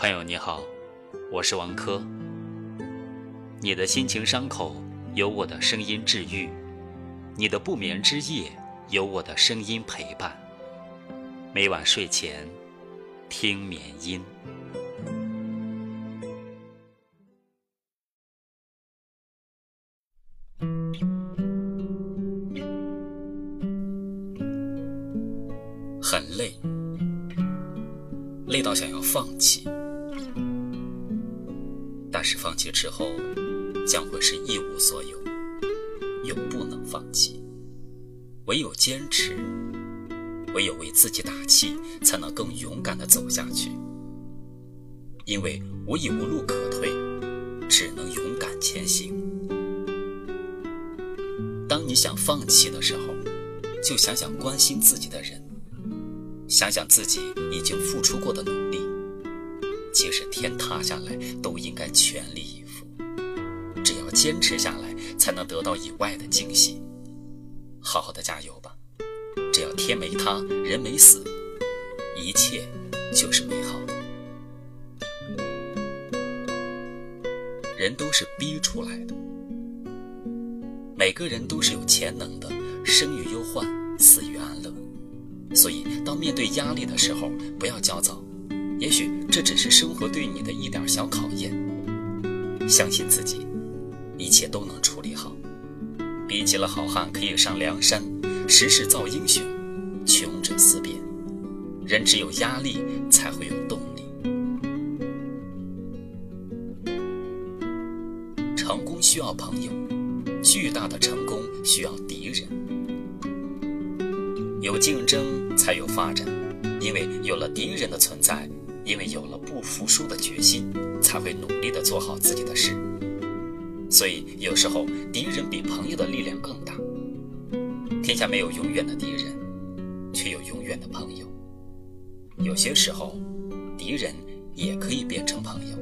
朋友你好，我是王珂。你的心情伤口有我的声音治愈，你的不眠之夜有我的声音陪伴。每晚睡前听眠音。很累，累到想要放弃。但是放弃之后，将会是一无所有，又不能放弃。唯有坚持，唯有为自己打气，才能更勇敢地走下去。因为我已无路可退，只能勇敢前行。当你想放弃的时候，就想想关心自己的人，想想自己已经付出过的努力。即使天塌下来，都应该全力以赴。只要坚持下来，才能得到意外的惊喜。好好的加油吧！只要天没塌，人没死，一切就是美好的。人都是逼出来的，每个人都是有潜能的。生于忧患，死于安乐。所以，当面对压力的时候，不要焦躁。也许这只是生活对你的一点小考验，相信自己，一切都能处理好。比起了好汉可以上梁山，时势造英雄，穷者思变。人只有压力才会有动力。成功需要朋友，巨大的成功需要敌人。有竞争才有发展，因为有了敌人的存在。因为有了不服输的决心，才会努力的做好自己的事。所以有时候敌人比朋友的力量更大。天下没有永远的敌人，却有永远的朋友。有些时候，敌人也可以变成朋友。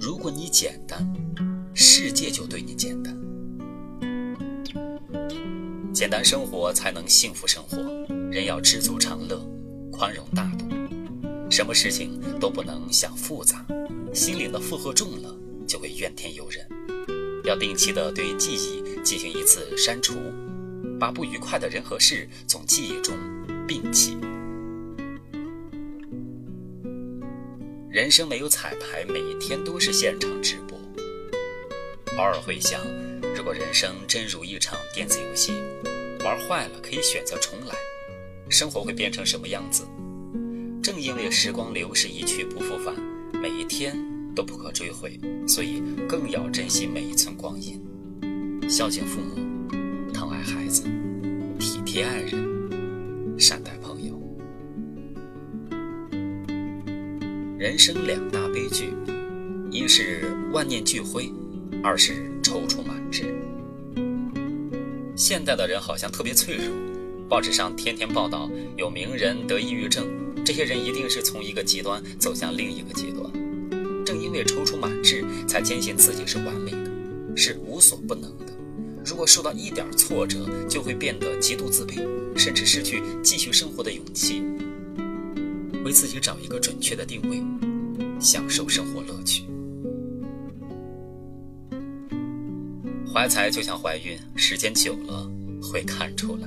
如果你简单，世界就对你简单。简单生活才能幸福生活。人要知足常乐，宽容大度，什么事情都不能想复杂，心灵的负荷重了就会怨天尤人。要定期的对记忆进行一次删除，把不愉快的人和事从记忆中摒弃。人生没有彩排，每一天都是现场直播。偶尔会想，如果人生真如一场电子游戏，玩坏了可以选择重来。生活会变成什么样子？正因为时光流逝一去不复返，每一天都不可追回，所以更要珍惜每一寸光阴，孝敬父母，疼爱孩子，体贴爱人，善待朋友。人生两大悲剧，一是万念俱灰，二是踌躇满志。现代的人好像特别脆弱。报纸上天天报道有名人得抑郁症，这些人一定是从一个极端走向另一个极端。正因为踌躇满志，才坚信自己是完美的，是无所不能的。如果受到一点挫折，就会变得极度自卑，甚至失去继续生活的勇气。为自己找一个准确的定位，享受生活乐趣。怀才就像怀孕，时间久了会看出来。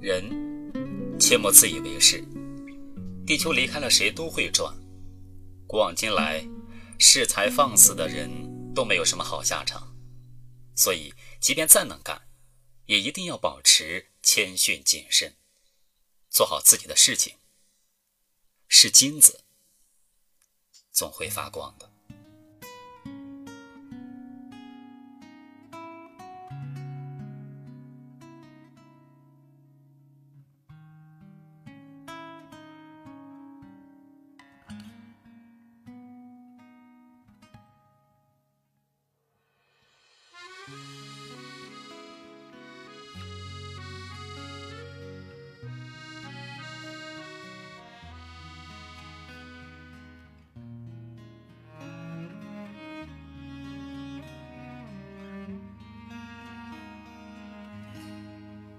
人，切莫自以为是。地球离开了谁都会转。古往今来，恃才放肆的人都没有什么好下场。所以，即便再能干，也一定要保持谦逊谨慎，做好自己的事情。是金子，总会发光的。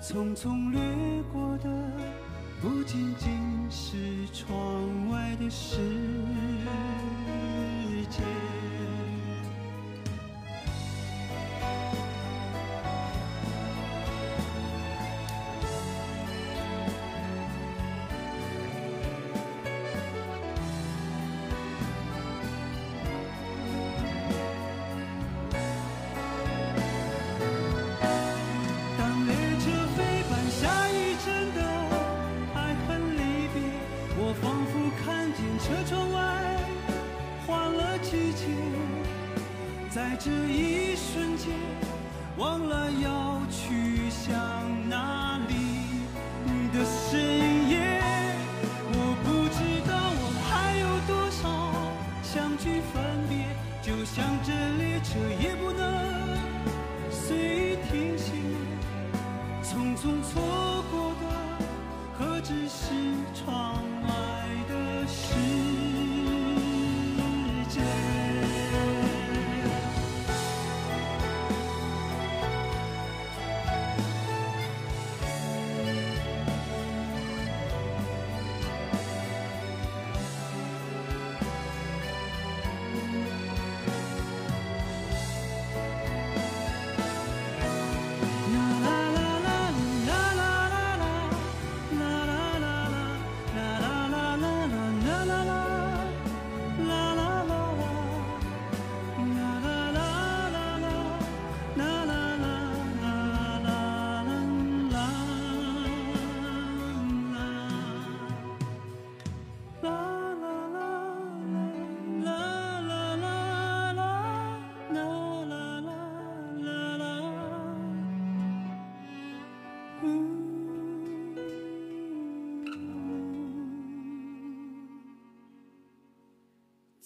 匆匆掠过的，不仅仅是窗外的世界。车窗外换了季节在这一瞬间忘了要去向哪里。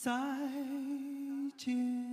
再见。